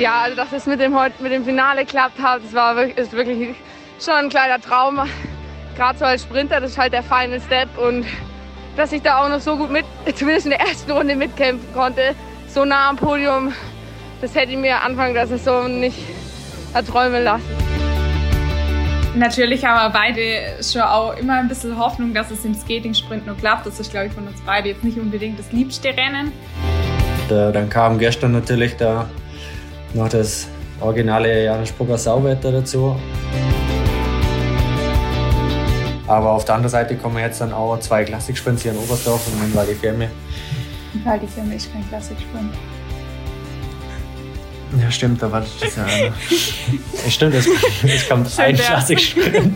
Ja, also dass es mit dem, mit dem Finale klappt hat, das war wirklich, ist wirklich schon ein kleiner Traum. Gerade so als Sprinter, das ist halt der Final Step und dass ich da auch noch so gut mit, zumindest in der ersten Runde mitkämpfen konnte, so nah am Podium, das hätte ich mir Anfang der Saison nicht erträumen lassen. Natürlich haben wir beide schon auch immer ein bisschen Hoffnung, dass es im Skating-Sprint noch klappt. Das ist, glaube ich, von uns beide jetzt nicht unbedingt das liebste Rennen. Da, dann kam gestern natürlich da noch das originale Janis Brugger Sauwetter dazu. Aber auf der anderen Seite kommen jetzt dann auch zwei Klassiksprints hier in Oberstdorf und in Val di Fiemme. Val di Fiemme ist kein Klassiksprint. Ja, stimmt, da war das ja. ja stimmt, es, es kommt Schön ein Klassiksprint.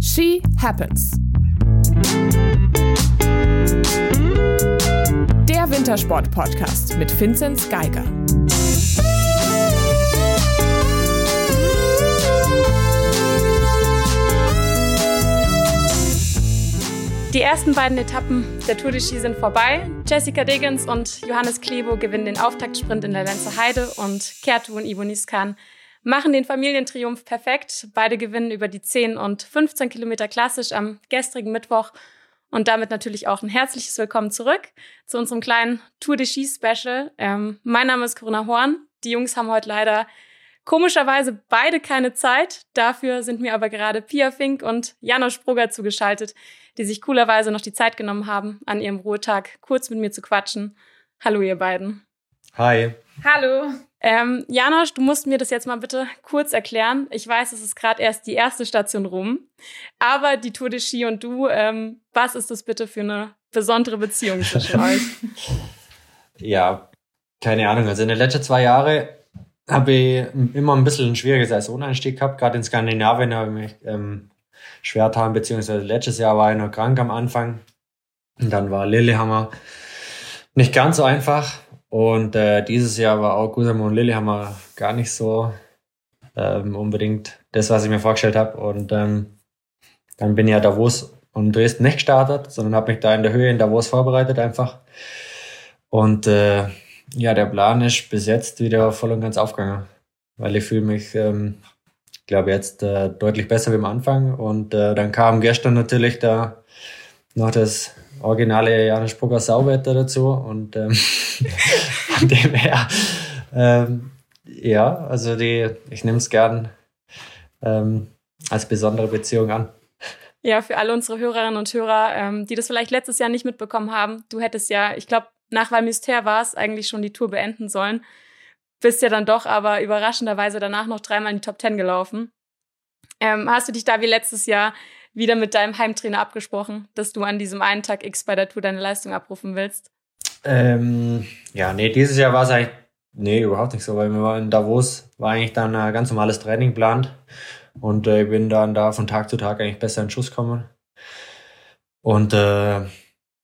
She Happens. Wintersport-Podcast mit Vinzenz Geiger. Die ersten beiden Etappen der Tour de Ski sind vorbei. Jessica Diggins und Johannes Klebo gewinnen den Auftaktsprint in der Lenzer Heide und Kertu und Ivo Niskan machen den Familientriumph perfekt. Beide gewinnen über die 10 und 15 Kilometer klassisch am gestrigen Mittwoch. Und damit natürlich auch ein herzliches Willkommen zurück zu unserem kleinen Tour de Ski Special. Ähm, mein Name ist Corona Horn. Die Jungs haben heute leider komischerweise beide keine Zeit. Dafür sind mir aber gerade Pia Fink und Janosch Brugger zugeschaltet, die sich coolerweise noch die Zeit genommen haben, an ihrem Ruhetag kurz mit mir zu quatschen. Hallo, ihr beiden. Hi. Hallo. Ähm, Janosch, du musst mir das jetzt mal bitte kurz erklären. Ich weiß, es ist gerade erst die erste Station rum, aber die Tour de Ski und du, ähm, was ist das bitte für eine besondere Beziehung zwischen euch? Ja, keine Ahnung. Also in den letzten zwei Jahren habe ich immer ein bisschen einen schwierigen Saisoneinstieg gehabt. Gerade in Skandinavien habe ich mich ähm, schwer getan, beziehungsweise letztes Jahr war ich noch krank am Anfang. Und dann war Lillehammer nicht ganz so einfach. Und äh, dieses Jahr war auch Kusamo und Lillehammer gar nicht so ähm, unbedingt das, was ich mir vorgestellt habe. Und ähm, dann bin ich ja Davos und Dresden nicht gestartet, sondern habe mich da in der Höhe in Davos vorbereitet einfach. Und äh, ja, der Plan ist bis jetzt wieder voll und ganz aufgegangen, weil ich fühle mich, ähm, glaube jetzt äh, deutlich besser wie am Anfang. Und äh, dann kam gestern natürlich da noch das originale Janis Brugger Sauwetter dazu und ähm, von dem her, ähm, ja, also die, ich nehme es gern ähm, als besondere Beziehung an. Ja, für alle unsere Hörerinnen und Hörer, ähm, die das vielleicht letztes Jahr nicht mitbekommen haben, du hättest ja, ich glaube, nach Valmystère war es eigentlich schon die Tour beenden sollen. Bist ja dann doch aber überraschenderweise danach noch dreimal in die Top Ten gelaufen. Ähm, hast du dich da wie letztes Jahr wieder mit deinem Heimtrainer abgesprochen, dass du an diesem einen Tag X bei der Tour deine Leistung abrufen willst? Ähm, ja, nee, dieses Jahr war es eigentlich, nee, überhaupt nicht so, weil wir waren in Davos, war eigentlich dann ein ganz normales Training geplant und äh, ich bin dann da von Tag zu Tag eigentlich besser in Schuss gekommen. Und äh,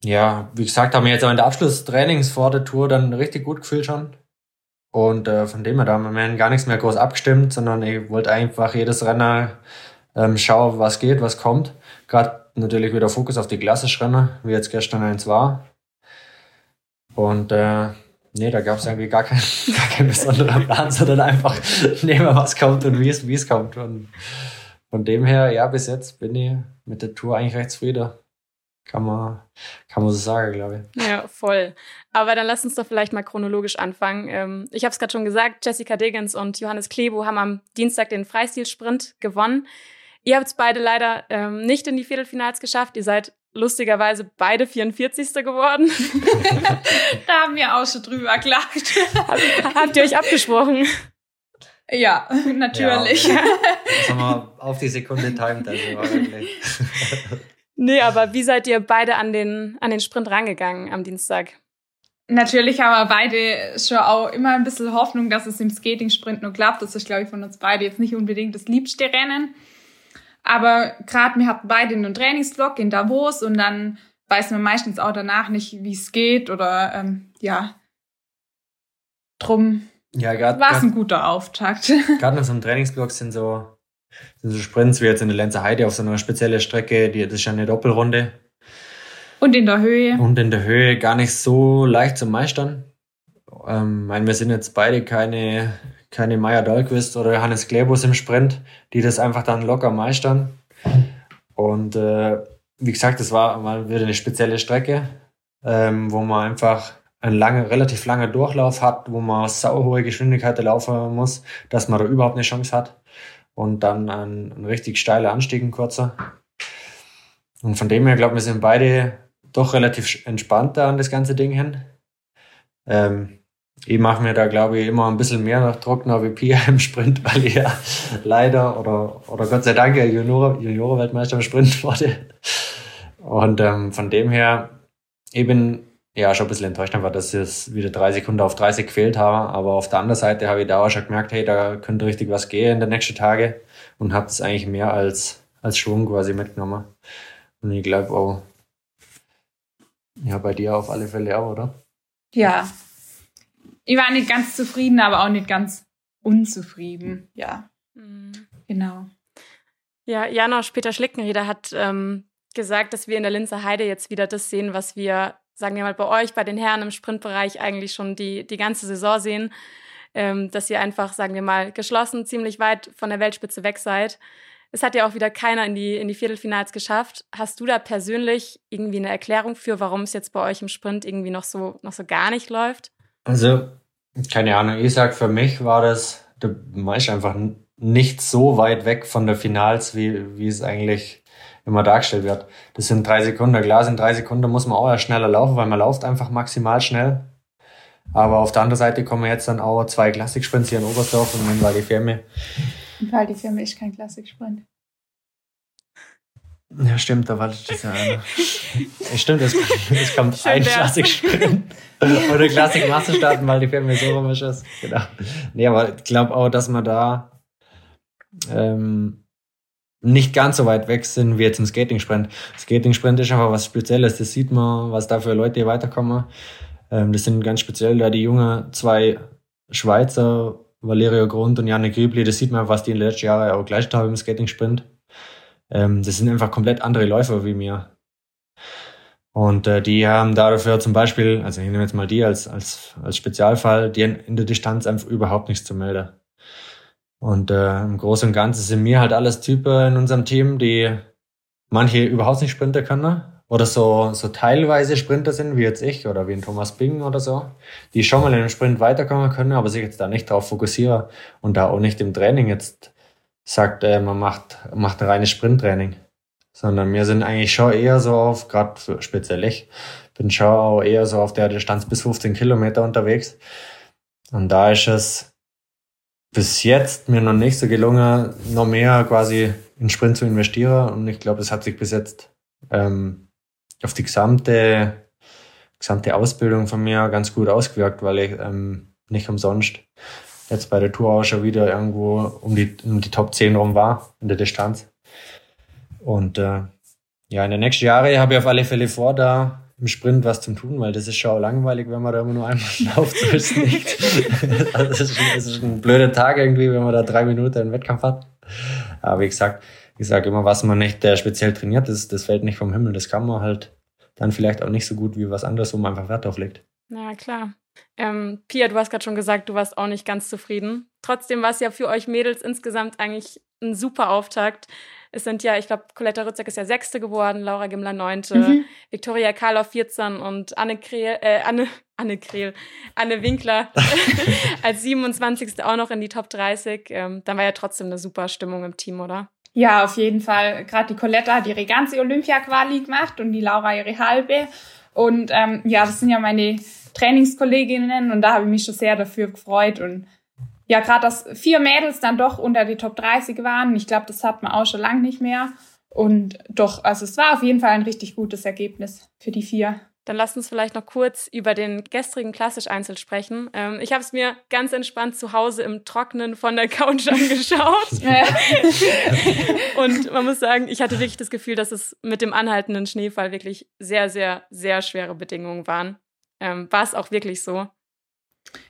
ja, wie gesagt, haben wir jetzt auch in der Abschlusstrainings vor der Tour dann richtig gut gefühlt schon. Und äh, von dem her, da haben wir gar nichts mehr groß abgestimmt, sondern ich wollte einfach jedes Renner ähm, schauen, was geht, was kommt. Gerade natürlich wieder Fokus auf die klassischen Renner, wie jetzt gestern eins war. Und äh, nee, da gab es irgendwie gar, kein, gar keinen besonderen Plan, sondern einfach nehmen, was kommt und wie es, wie es kommt. Und von dem her, ja, bis jetzt bin ich mit der Tour eigentlich recht zufrieden. Kann man, kann man so sagen, glaube ich. Ja, voll. Aber dann lass uns doch vielleicht mal chronologisch anfangen. Ähm, ich habe es gerade schon gesagt, Jessica Diggins und Johannes Klebo haben am Dienstag den Freistilsprint gewonnen. Ihr habt es beide leider ähm, nicht in die Viertelfinals geschafft. Ihr seid lustigerweise beide 44. geworden. da haben wir auch schon drüber geklagt. Habt ihr euch abgesprochen? Ja, natürlich. Ja, okay. wir auf die Sekunde timed, also. Nee, aber wie seid ihr beide an den, an den Sprint rangegangen am Dienstag? Natürlich haben wir beide schon auch immer ein bisschen Hoffnung, dass es im Skating-Sprint noch klappt. Das ist, glaube ich, von uns beide jetzt nicht unbedingt das liebste Rennen. Aber gerade wir hatten beide einen Trainingsvlog in Davos und dann weiß man meistens auch danach nicht, wie es geht oder ähm, ja. Drum ja, war es ein guter Auftakt. Gerade in so einem Trainingsvlog sind so sind so Sprints wie jetzt in der Lenzer Heide auf so einer speziellen Strecke, die, das ist ja eine Doppelrunde. Und in der Höhe? Und in der Höhe gar nicht so leicht zu meistern. Ähm, mein, wir sind jetzt beide keine, keine Maya Dahlquist oder Johannes Klebus im Sprint, die das einfach dann locker meistern. Und äh, wie gesagt, das war mal wieder eine spezielle Strecke, ähm, wo man einfach einen lange, relativ langen Durchlauf hat, wo man sau hohe Geschwindigkeit laufen muss, dass man da überhaupt eine Chance hat. Und dann ein, ein richtig steiler Anstieg, ein kurzer. Und von dem her, glaube ich, wir sind beide doch relativ entspannter an das ganze Ding hin. Ähm, ich mache mir da, glaube ich, immer ein bisschen mehr nach trockener wie Pia im Sprint, weil ich ja leider oder, oder Gott sei Dank ja Junioren-Weltmeister im Sprint wurde. Und ähm, von dem her, bin ja schon ein bisschen enttäuscht einfach, dass ich es wieder drei Sekunden auf 30 gefehlt habe. Aber auf der anderen Seite habe ich da auch schon gemerkt, hey, da könnte richtig was gehen in den nächsten Tagen und habe das eigentlich mehr als, als Schwung quasi mitgenommen. Und ich glaube auch, ja, bei dir auf alle Fälle auch, oder? Ja. Ich war nicht ganz zufrieden, aber auch nicht ganz unzufrieden. Ja. Mhm. Genau. Ja, Janosch Peter Schlickenrieder hat ähm, gesagt, dass wir in der Linzer Heide jetzt wieder das sehen, was wir, sagen wir mal, bei euch, bei den Herren im Sprintbereich eigentlich schon die, die ganze Saison sehen. Ähm, dass ihr einfach, sagen wir mal, geschlossen ziemlich weit von der Weltspitze weg seid. Es hat ja auch wieder keiner in die, in die Viertelfinals geschafft. Hast du da persönlich irgendwie eine Erklärung für, warum es jetzt bei euch im Sprint irgendwie noch so, noch so gar nicht läuft? Also, keine Ahnung. Ich sag, für mich war das, der Maisch einfach nicht so weit weg von der Finals, wie, wie es eigentlich immer dargestellt wird. Das sind drei Sekunden. Klar, sind drei Sekunden muss man auch erst schneller laufen, weil man läuft einfach maximal schnell. Aber auf der anderen Seite kommen jetzt dann auch zwei Klassiksprints hier in Oberstdorf und in Val di Fiemme. Weil die Firma ist kein Klassiksprint. Ja, stimmt, da war das ja einer. stimmt, es, es kommt Schön ein Klassiksprint. Oder Klassik-Masse starten, weil die Firma so rum ist. Genau. Nee, aber ich glaube auch, dass wir da ähm, nicht ganz so weit weg sind wie jetzt im Skating-Sprint. Skating-Sprint ist einfach was Spezielles. Das sieht man, was da für Leute hier weiterkommen. Ähm, das sind ganz speziell da die jungen zwei Schweizer Valerio Grund und Janne Griebli, das sieht man, was die in den letzten Jahren auch gleich haben im Skating-Sprint. Ähm, das sind einfach komplett andere Läufer wie mir. Und äh, die haben dafür zum Beispiel, also ich nehme jetzt mal die als, als, als Spezialfall, die in der Distanz einfach überhaupt nichts zu melden. Und äh, im Großen und Ganzen sind mir halt alles Typen in unserem Team, die manche überhaupt nicht Sprinter können oder so, so teilweise Sprinter sind, wie jetzt ich oder wie ein Thomas Bing oder so, die schon mal in einem Sprint weiterkommen können, aber sich jetzt da nicht drauf fokussieren und da auch nicht im Training jetzt sagt, äh, man macht, macht ein reines Sprinttraining. Sondern wir sind eigentlich schon eher so auf, gerade speziell ich, bin schon auch eher so auf der Distanz bis 15 Kilometer unterwegs. Und da ist es bis jetzt mir noch nicht so gelungen, noch mehr quasi in Sprint zu investieren. Und ich glaube, das hat sich bis jetzt ähm, auf die gesamte, gesamte Ausbildung von mir ganz gut ausgewirkt, weil ich ähm, nicht umsonst jetzt bei der Tour auch schon wieder irgendwo um die, um die Top 10 rum war in der Distanz. Und äh, ja, in den nächsten Jahren habe ich auf alle Fälle vor, da im Sprint was zu tun, weil das ist schon langweilig, wenn man da immer nur einmal läuft, so ist nicht. also ist, es ist ein blöder Tag irgendwie, wenn man da drei Minuten einen Wettkampf hat. Aber wie gesagt, ich sage immer, was man nicht der speziell trainiert ist, das fällt nicht vom Himmel. Das kann man halt dann vielleicht auch nicht so gut wie was anderes, wo man einfach Wert drauf legt. Ja, klar. Ähm, Pia, du hast gerade schon gesagt, du warst auch nicht ganz zufrieden. Trotzdem war es ja für euch Mädels insgesamt eigentlich ein super Auftakt. Es sind ja, ich glaube, Coletta Rützek ist ja Sechste geworden, Laura Gimler Neunte, mhm. Viktoria Karloff 14 und Anne Kreel, äh, Anne, Anne Kreel, Anne Winkler als 27. auch noch in die Top 30. Ähm, dann war ja trotzdem eine super Stimmung im Team, oder? Ja, auf jeden Fall. Gerade die Coletta hat ihre ganze Olympia-Quali gemacht und die Laura ihre halbe. Und ähm, ja, das sind ja meine Trainingskolleginnen und da habe ich mich schon sehr dafür gefreut. Und ja, gerade dass vier Mädels dann doch unter die Top 30 waren, ich glaube, das hat man auch schon lange nicht mehr. Und doch, also es war auf jeden Fall ein richtig gutes Ergebnis für die vier. Dann lasst uns vielleicht noch kurz über den gestrigen Klassisch-Einzel sprechen. Ähm, ich habe es mir ganz entspannt zu Hause im Trocknen von der Couch angeschaut. und man muss sagen, ich hatte wirklich das Gefühl, dass es mit dem anhaltenden Schneefall wirklich sehr, sehr, sehr schwere Bedingungen waren. Ähm, War es auch wirklich so?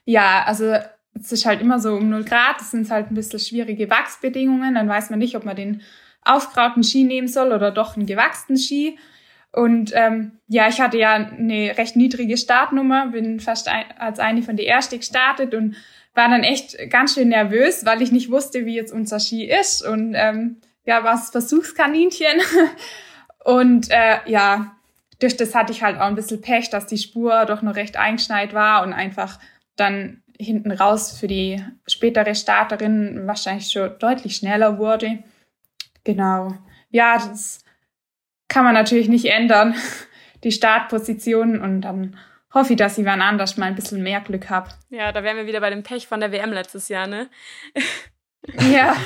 Ja, also es ist halt immer so um 0 Grad. Das sind halt ein bisschen schwierige Wachsbedingungen. Dann weiß man nicht, ob man den aufgrauten Ski nehmen soll oder doch einen gewachsenen Ski. Und ähm, ja, ich hatte ja eine recht niedrige Startnummer, bin fast ein, als eine von den ersten gestartet und war dann echt ganz schön nervös, weil ich nicht wusste, wie jetzt unser Ski ist und ähm, ja, was Versuchskaninchen. und äh, ja, durch das hatte ich halt auch ein bisschen Pech, dass die Spur doch noch recht eingeschneit war und einfach dann hinten raus für die spätere Starterin wahrscheinlich schon deutlich schneller wurde. Genau. Ja, das kann man natürlich nicht ändern, die Startposition und dann hoffe ich, dass ich wann anders mal ein bisschen mehr Glück habe. Ja, da wären wir wieder bei dem Pech von der WM letztes Jahr, ne? Ja.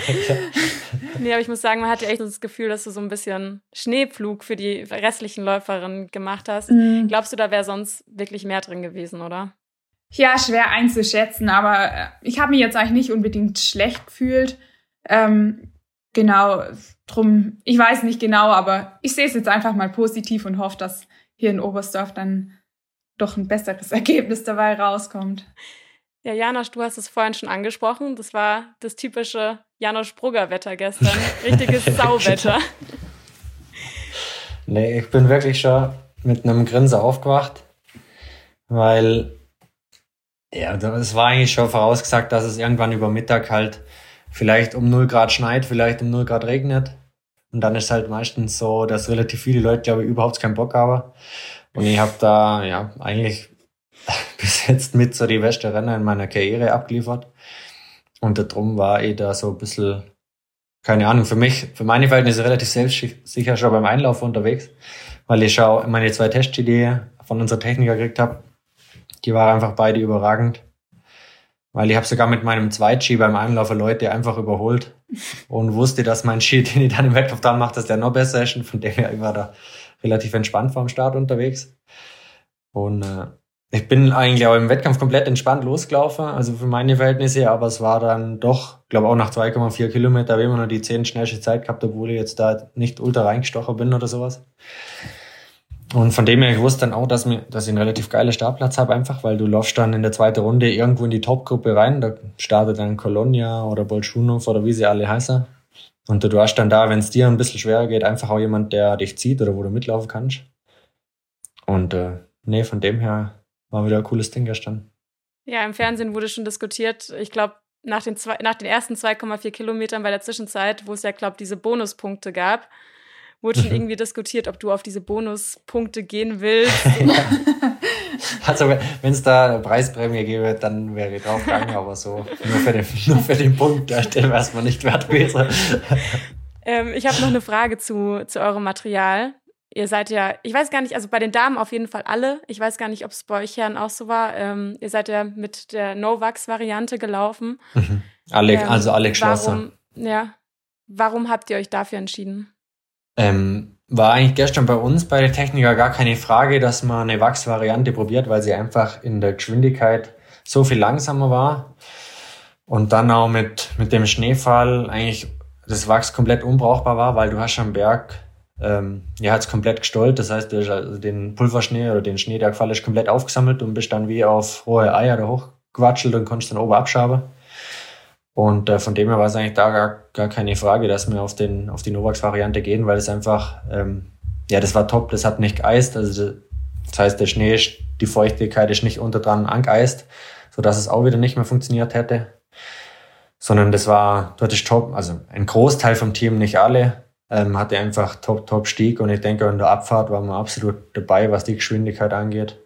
nee, aber ich muss sagen, man hatte echt das Gefühl, dass du so ein bisschen Schneepflug für die restlichen Läuferinnen gemacht hast. Mhm. Glaubst du, da wäre sonst wirklich mehr drin gewesen, oder? Ja, schwer einzuschätzen, aber äh, ich habe mich jetzt eigentlich nicht unbedingt schlecht gefühlt. Ähm, genau, drum, ich weiß nicht genau, aber ich sehe es jetzt einfach mal positiv und hoffe, dass hier in Oberstdorf dann doch ein besseres Ergebnis dabei rauskommt. Ja, Janosch, du hast es vorhin schon angesprochen. Das war das typische Janosch-Brugger-Wetter gestern. Richtiges Sauwetter. Nee, ich bin wirklich schon mit einem Grinser aufgewacht, weil ja, es war eigentlich schon vorausgesagt, dass es irgendwann über Mittag halt vielleicht um 0 Grad schneit, vielleicht um 0 Grad regnet. Und dann ist halt meistens so, dass relativ viele Leute, glaube ich, überhaupt keinen Bock haben. Und ich habe da ja eigentlich bis jetzt mit so die beste Renner in meiner Karriere abgeliefert. Und darum war ich da so ein bisschen, keine Ahnung, für mich, für meine Verhältnisse relativ selbstsicher schon beim Einlauf unterwegs, weil ich schau meine zwei Testski, die von unserer Techniker gekriegt habe, die waren einfach beide überragend. Weil ich habe sogar mit meinem Zweitski beim Einlaufen Leute einfach überholt und wusste, dass mein Ski, den ich dann im Wettkampf dran mache, dass der noch besser ist. Und von dem her ich war da relativ entspannt vor dem Start unterwegs. Und äh, ich bin eigentlich auch im Wettkampf komplett entspannt losgelaufen, also für meine Verhältnisse, aber es war dann doch, glaube auch nach 2,4 Kilometer, habe immer noch die 10 schnellste Zeit gehabt, obwohl ich jetzt da nicht ultra reingestochen bin oder sowas. Und von dem her, ich wusste dann auch, dass, mir, dass ich einen relativ geilen Startplatz habe, einfach, weil du laufst dann in der zweiten Runde irgendwo in die Topgruppe rein, da startet dann Colonia oder Bolschunov oder wie sie alle heißen. Und du hast dann da, wenn es dir ein bisschen schwerer geht, einfach auch jemand, der dich zieht oder wo du mitlaufen kannst. Und äh, nee, von dem her war wieder ein cooles Ding gestern. Ja, im Fernsehen wurde schon diskutiert. Ich glaube, nach den, nach den ersten 2,4 Kilometern bei der Zwischenzeit, wo es ja, glaube diese Bonuspunkte gab, wurde schon irgendwie diskutiert, ob du auf diese Bonuspunkte gehen willst. also, wenn es da eine Preisprämie gäbe, dann wäre ich drauf gegangen, aber so nur für den, nur für den Punkt, da wäre es nicht wert gewesen. ähm, ich habe noch eine Frage zu, zu eurem Material. Ihr seid ja, ich weiß gar nicht, also bei den Damen auf jeden Fall alle. Ich weiß gar nicht, ob es bei euch Herren auch so war. Ähm, ihr seid ja mit der Novax-Variante gelaufen. Mhm. Alec, ähm, also Alex Schlosser. Ja. Warum habt ihr euch dafür entschieden? Ähm, war eigentlich gestern bei uns bei der Techniker gar keine Frage, dass man eine Wachs-Variante probiert, weil sie einfach in der Geschwindigkeit so viel langsamer war. Und dann auch mit, mit dem Schneefall eigentlich das Wachs komplett unbrauchbar war, weil du hast am Berg ähm, ja, hat es komplett gestollt. Das heißt, du hast also den Pulverschnee oder den Schnee, der gefallen ist, komplett aufgesammelt und bist dann wie auf hohe Eier da hochgewatschelt und konntest dann oben abschaben. Und äh, von dem her war es eigentlich da gar, gar keine Frage, dass wir auf, den, auf die Novax-Variante gehen, weil es einfach, ähm, ja, das war top, das hat nicht geeist. Also das heißt, der Schnee, die Feuchtigkeit ist nicht unter dran angeeist, sodass es auch wieder nicht mehr funktioniert hätte. Sondern das war, dort ist top, also ein Großteil vom Team, nicht alle, ähm, hatte einfach top, top Stieg und ich denke, in der Abfahrt waren wir absolut dabei, was die Geschwindigkeit angeht.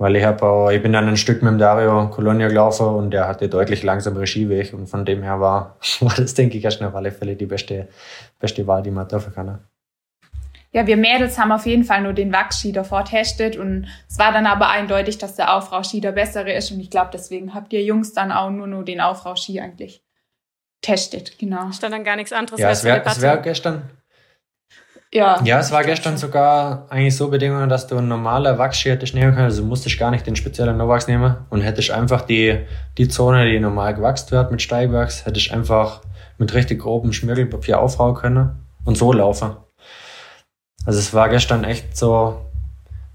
Weil ich habe auch, ich bin dann ein Stück mit dem Dario Colonia gelaufen und der hatte deutlich langsamere Skiweg und von dem her war, war das, denke ich, erst auf alle Fälle die beste, beste Wahl, die man treffen kann. Ja, wir Mädels haben auf jeden Fall nur den Wachsski davor testet und es war dann aber eindeutig, dass der Aufrauschski der bessere ist und ich glaube, deswegen habt ihr Jungs dann auch nur, nur den Aufrauschski eigentlich testet, genau. Stand dann gar nichts anderes. Ja, es wäre wär gestern. Ja. Ja, es war gestern sogar eigentlich so Bedingungen, dass du ein normaler Wachsski hättest nehmen können. Also musstest gar nicht den speziellen Novax nehmen und hättest einfach die, die Zone, die normal gewachst wird mit Steigwachs, hättest einfach mit richtig grobem Schmirgelpapier aufhauen können und so laufen. Also es war gestern echt so,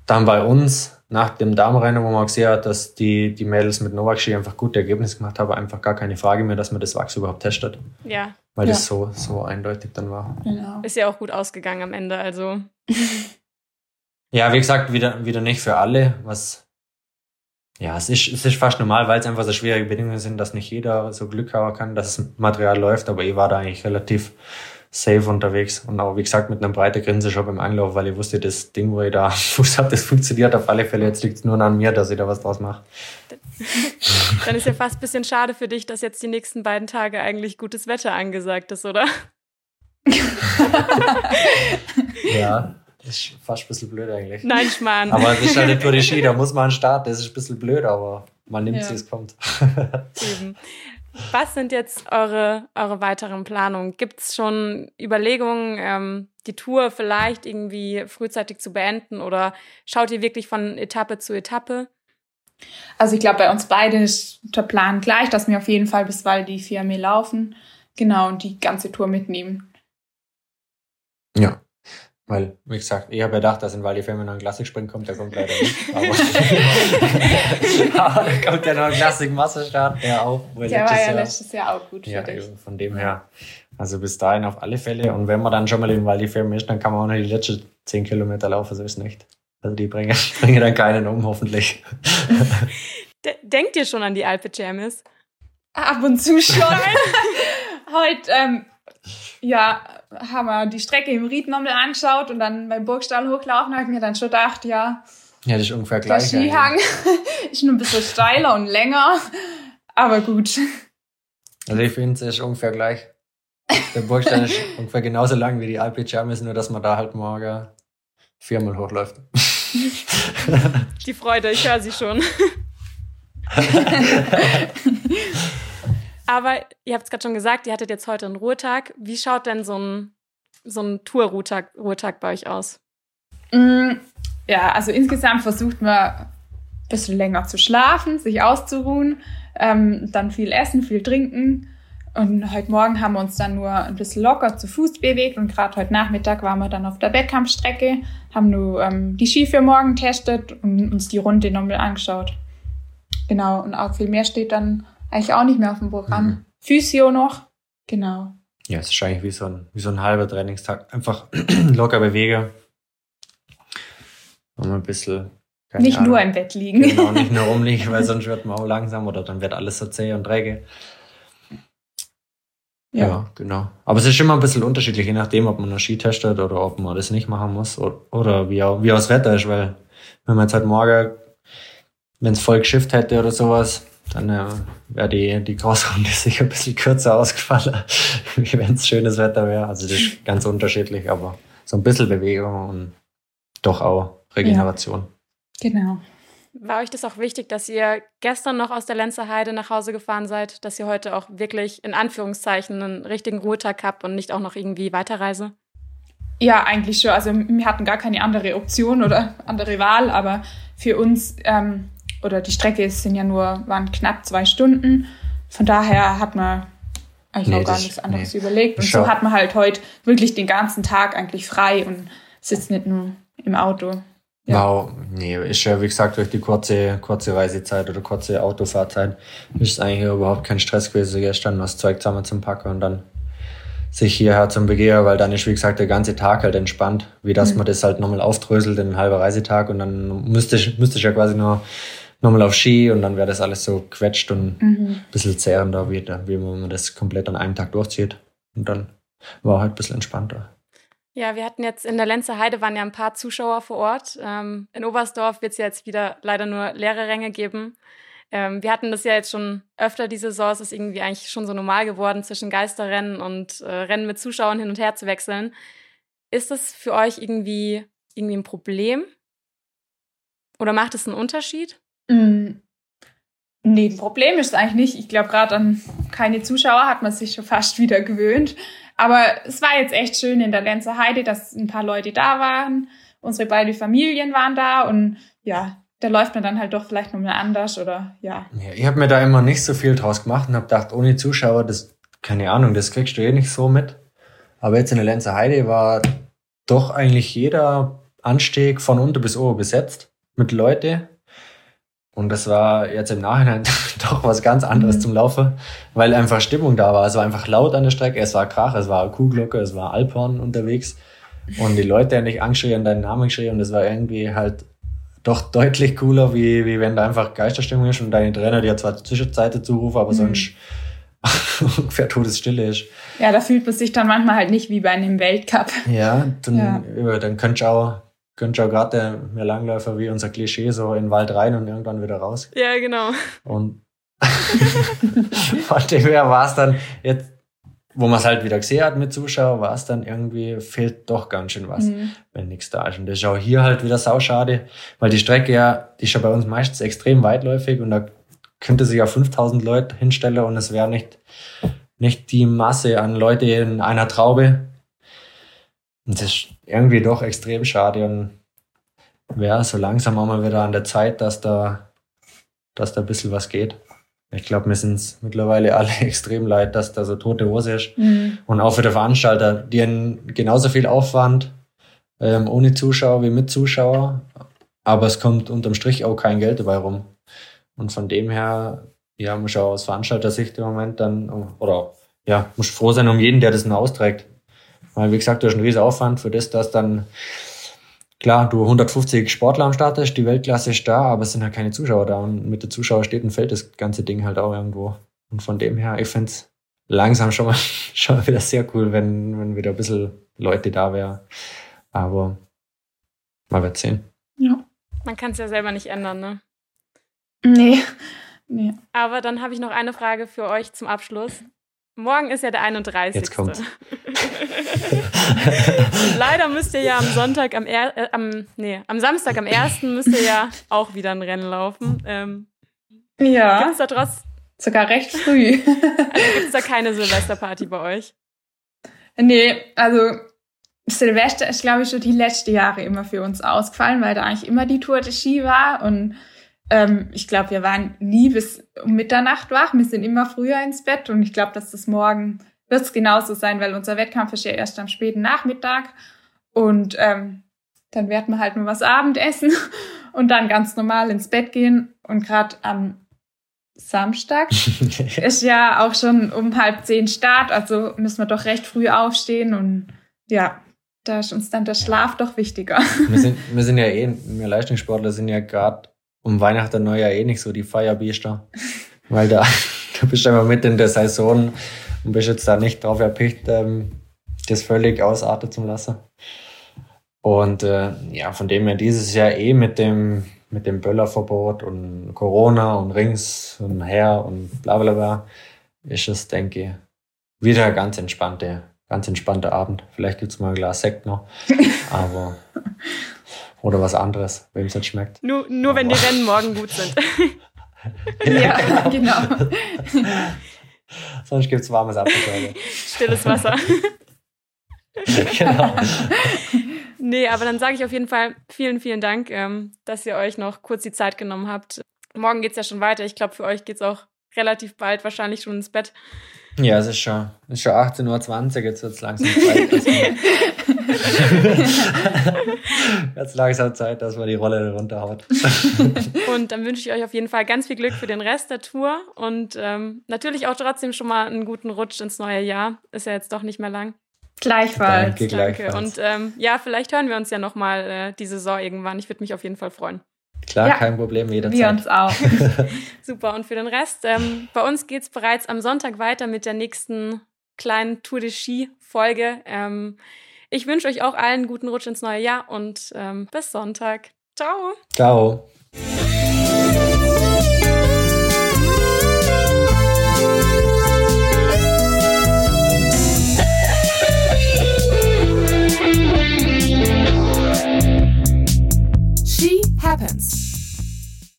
dann bei uns nach dem Damenrennen, wo man gesehen hat, dass die, die Mädels mit Novak Ski einfach gute Ergebnisse gemacht haben, einfach gar keine Frage mehr, dass man das Wachs überhaupt testet. Ja. Weil ja. das so, so eindeutig dann war. Genau. Ist ja auch gut ausgegangen am Ende, also. Ja, wie gesagt, wieder, wieder nicht für alle, was, ja, es ist, es ist fast normal, weil es einfach so schwierige Bedingungen sind, dass nicht jeder so Glück haben kann, dass das Material läuft, aber ich war da eigentlich relativ safe unterwegs und auch, wie gesagt, mit einem breiten Grinse schon beim Anlauf, weil ich wusste, das Ding, wo ich da Fuß habe, das funktioniert auf alle Fälle. Jetzt liegt es nur an mir, dass ich da was draus mache. Dann ist ja fast ein bisschen schade für dich, dass jetzt die nächsten beiden Tage eigentlich gutes Wetter angesagt ist, oder? ja, ist fast ein bisschen blöd eigentlich. Nein, Schmarrn. Aber es ist halt nicht nur die Ski, da muss man starten. Das ist ein bisschen blöd, aber man nimmt ja. wie es kommt. Eben. Was sind jetzt eure, eure weiteren Planungen? Gibt es schon Überlegungen, ähm, die Tour vielleicht irgendwie frühzeitig zu beenden oder schaut ihr wirklich von Etappe zu Etappe? Also ich glaube, bei uns beide ist der Plan gleich, dass wir auf jeden Fall bis Val die Fiamme laufen. Genau, und die ganze Tour mitnehmen. Ja. Weil, wie gesagt, ich habe ja gedacht, dass in di Fiamme noch ein Klassikspring kommt, der kommt leider nicht. Aber, aber kommt ja noch ein Klassik-Massestart, der auch. Der war ja Jahr, letztes Jahr auch gut ja, dich. Von dem her. Also bis dahin auf alle Fälle. Und wenn man dann schon mal in di Fiamme ist, dann kann man auch noch die letzten 10 Kilometer laufen, so ist nicht. Also die bringen, bringen dann keinen um, hoffentlich. Denkt ihr schon an die Alpe Chemis? Ab und zu schon. Heute, ähm, ja, haben wir die Strecke im Ried nochmal angeschaut und dann beim Burgstall hochlaufen, habe ich mir dann schon gedacht, ja. Ja, das ist ungefähr gleich. Der Skihang ist nur ein bisschen steiler und länger, aber gut. Also ich finde, es ist ungefähr gleich. Der Burgstall ist ungefähr genauso lang wie die Alpe Chemis, nur dass man da halt morgen viermal hochläuft. Die Freude, ich höre sie schon. Aber ihr habt es gerade schon gesagt, ihr hattet jetzt heute einen Ruhetag. Wie schaut denn so ein, so ein Tour-Ruhetag Ruhetag bei euch aus? Mm, ja, also insgesamt versucht man ein bisschen länger zu schlafen, sich auszuruhen, ähm, dann viel essen, viel trinken und heute Morgen haben wir uns dann nur ein bisschen locker zu Fuß bewegt und gerade heute Nachmittag waren wir dann auf der Wettkampfstrecke, haben nur ähm, die Ski für morgen getestet und uns die Runde nochmal angeschaut. Genau, und auch viel mehr steht dann eigentlich auch nicht mehr auf dem Programm. Mhm. Physio noch, genau. Ja, es ist eigentlich wie so ein, wie so ein halber Trainingstag. Einfach locker bewegen. Und ein bisschen. Nicht Ahnung. nur im Bett liegen. Genau, nicht nur rumliegen, weil sonst wird man auch langsam oder dann wird alles so zäh und träge. Ja. ja. genau. Aber es ist immer ein bisschen unterschiedlich, je nachdem, ob man einen Ski testet oder ob man das nicht machen muss oder, oder wie, auch, wie auch das Wetter ist, weil wenn man jetzt halt morgen, wenn es voll geschifft hätte oder sowas, dann äh, wäre die, die Crossrunde sicher ein bisschen kürzer ausgefallen, wie wenn es schönes Wetter wäre. Also das ist ganz unterschiedlich, aber so ein bisschen Bewegung und doch auch Regeneration. Ja, genau. War euch das auch wichtig, dass ihr gestern noch aus der Lenzer Heide nach Hause gefahren seid, dass ihr heute auch wirklich in Anführungszeichen einen richtigen Ruhetag habt und nicht auch noch irgendwie Weiterreise? Ja, eigentlich schon. Also wir hatten gar keine andere Option oder andere Wahl, aber für uns ähm, oder die Strecke sind ja nur waren knapp zwei Stunden. Von daher hat man eigentlich nee, auch gar nichts anderes nee. überlegt. Und Schau. so hat man halt heute wirklich den ganzen Tag eigentlich frei und sitzt nicht nur im Auto. Ja. Wow, nee, ist ja wie gesagt durch die kurze, kurze Reisezeit oder kurze Autofahrzeit ist es eigentlich überhaupt kein Stress gewesen gestern, was Zeug zusammen zum Packen und dann sich hierher zum Begehen, weil dann ist wie gesagt der ganze Tag halt entspannt, wie dass mhm. man das halt nochmal aufdröselt in einen halben Reisetag und dann müsste ich, müsste ich ja quasi nur nochmal auf Ski und dann wäre das alles so quetscht und mhm. ein bisschen zehrender, wie, wie man das komplett an einem Tag durchzieht. Und dann war halt ein bisschen entspannter. Ja, wir hatten jetzt in der Lenzer Heide waren ja ein paar Zuschauer vor Ort. Ähm, in Oberstdorf wird es jetzt wieder leider nur leere Ränge geben. Ähm, wir hatten das ja jetzt schon öfter diese Saison. Es ist irgendwie eigentlich schon so normal geworden, zwischen Geisterrennen und äh, Rennen mit Zuschauern hin und her zu wechseln. Ist das für euch irgendwie, irgendwie ein Problem? Oder macht es einen Unterschied? Mm, nee, ein Problem ist es eigentlich nicht. Ich glaube, gerade an keine Zuschauer hat man sich schon fast wieder gewöhnt. Aber es war jetzt echt schön in der Lenzer Heide, dass ein paar Leute da waren. Unsere beiden Familien waren da und ja, da läuft man dann halt doch vielleicht nochmal anders oder ja. ja ich habe mir da immer nicht so viel draus gemacht und habe gedacht, ohne Zuschauer, das, keine Ahnung, das kriegst du eh nicht so mit. Aber jetzt in der Lenzer Heide war doch eigentlich jeder Anstieg von unten bis oben besetzt mit Leute. Und das war jetzt im Nachhinein doch was ganz anderes mhm. zum Laufen, weil einfach Stimmung da war. Es war einfach laut an der Strecke, es war Krach, es war Kuhglocke, es war Alphorn unterwegs. und die Leute haben dich angeschrien, deinen Namen geschrien und das war irgendwie halt doch deutlich cooler, wie, wie wenn da einfach Geisterstimmung ist und deine Trainer dir zwar Zwischenzeiten zurufen, aber mhm. sonst ungefähr Todesstille ist. Ja, da fühlt man sich dann manchmal halt nicht wie bei einem Weltcup. Ja, dann, ja. dann könntest du auch, könntest auch gerade der mehr Langläufer wie unser Klischee so in den Wald rein und irgendwann wieder raus. Ja, genau. Und von dem her war es dann jetzt, wo man es halt wieder gesehen hat mit Zuschauern, war es dann irgendwie, fehlt doch ganz schön was, mhm. wenn nichts da ist. Und das ist auch hier halt wieder sauschade, weil die Strecke ja, die ist ja bei uns meistens extrem weitläufig und da könnte sich ja 5000 Leute hinstellen und es wäre nicht, nicht die Masse an Leute in einer Traube. Und das ist irgendwie doch extrem schade und wäre so langsam auch mal wieder an der Zeit, dass da, dass da ein bisschen was geht. Ich glaube, wir sind mittlerweile alle extrem leid, dass da so tote Hose ist. Mhm. Und auch für die Veranstalter, die haben genauso viel Aufwand ähm, ohne Zuschauer wie mit Zuschauer. Aber es kommt unterm Strich auch kein Geld dabei rum. Und von dem her, ja, muss auch aus Veranstalter-Sicht im Moment dann, oder ja, muss froh sein um jeden, der das noch austrägt. Weil, wie gesagt, du hast einen riesen Aufwand für das, dass dann klar, du 150 Sportler am Start hast, die Weltklasse ist da, aber es sind halt keine Zuschauer da. Und mit den Zuschauern steht und fällt das ganze Ding halt auch irgendwo. Und von dem her, ich finde es langsam schon mal, schon mal wieder sehr cool, wenn, wenn wieder ein bisschen Leute da wären. Aber mal wird sehen. Ja. Man kann es ja selber nicht ändern, ne? Nee. nee. Aber dann habe ich noch eine Frage für euch zum Abschluss. Morgen ist ja der 31. Jetzt kommt's. Leider müsst ihr ja am Sonntag, am, er, äh, am, nee, am Samstag, am 1. müsst ihr ja auch wieder ein Rennen laufen. Ähm, ja. Gibt es da trotz... Sogar recht früh. also gibt es da keine Silvesterparty bei euch? Nee, also Silvester ist, glaube ich, schon die letzten Jahre immer für uns ausgefallen, weil da eigentlich immer die Tour de Ski war und ähm, ich glaube, wir waren nie bis um Mitternacht wach. Wir sind immer früher ins Bett und ich glaube, dass das morgen wird es genauso sein, weil unser Wettkampf ist ja erst am späten Nachmittag und ähm, dann werden wir halt nur was Abendessen und dann ganz normal ins Bett gehen und gerade am Samstag ist ja auch schon um halb zehn Start, also müssen wir doch recht früh aufstehen und ja, da ist uns dann der Schlaf doch wichtiger. Wir sind, wir sind ja eh, wir Leistungssportler sind ja gerade um Weihnachten Neujahr eh nicht so die Feierbiester. Weil da, du bist immer mit in der Saison und bist jetzt da nicht drauf erpicht, ähm, das völlig ausarten zu lassen. Und äh, ja, von dem her dieses Jahr eh mit dem, mit dem Böllerverbot und Corona und Rings und her und bla bla bla, ist es, denke ich, wieder ganz entspannte, ganz entspannter Abend. Vielleicht gibt's mal ein Glas Sekt noch. Aber oder was anderes, wem es nicht schmeckt. Nur, nur wenn die Rennen morgen gut sind. ja, genau. Sonst gibt es warmes Apfelschorle. Stilles Wasser. genau. Nee, aber dann sage ich auf jeden Fall vielen, vielen Dank, ähm, dass ihr euch noch kurz die Zeit genommen habt. Morgen geht es ja schon weiter. Ich glaube, für euch geht es auch relativ bald wahrscheinlich schon ins Bett. Ja, es ist schon, es ist schon 18.20 Uhr, jetzt wird es langsam Zeit. jetzt langsam Zeit, dass man die Rolle runterhaut. und dann wünsche ich euch auf jeden Fall ganz viel Glück für den Rest der Tour und ähm, natürlich auch trotzdem schon mal einen guten Rutsch ins neue Jahr. Ist ja jetzt doch nicht mehr lang. Gleichfalls. Danke, gleichfalls. Danke. Und ähm, ja, vielleicht hören wir uns ja nochmal äh, die Saison irgendwann. Ich würde mich auf jeden Fall freuen. Klar, ja, kein Problem, jederzeit. Wir uns auch. Super, und für den Rest, ähm, bei uns geht es bereits am Sonntag weiter mit der nächsten kleinen Tour de Ski-Folge. Ähm, ich wünsche euch auch allen guten Rutsch ins neue Jahr und ähm, bis Sonntag. Ciao. Ciao.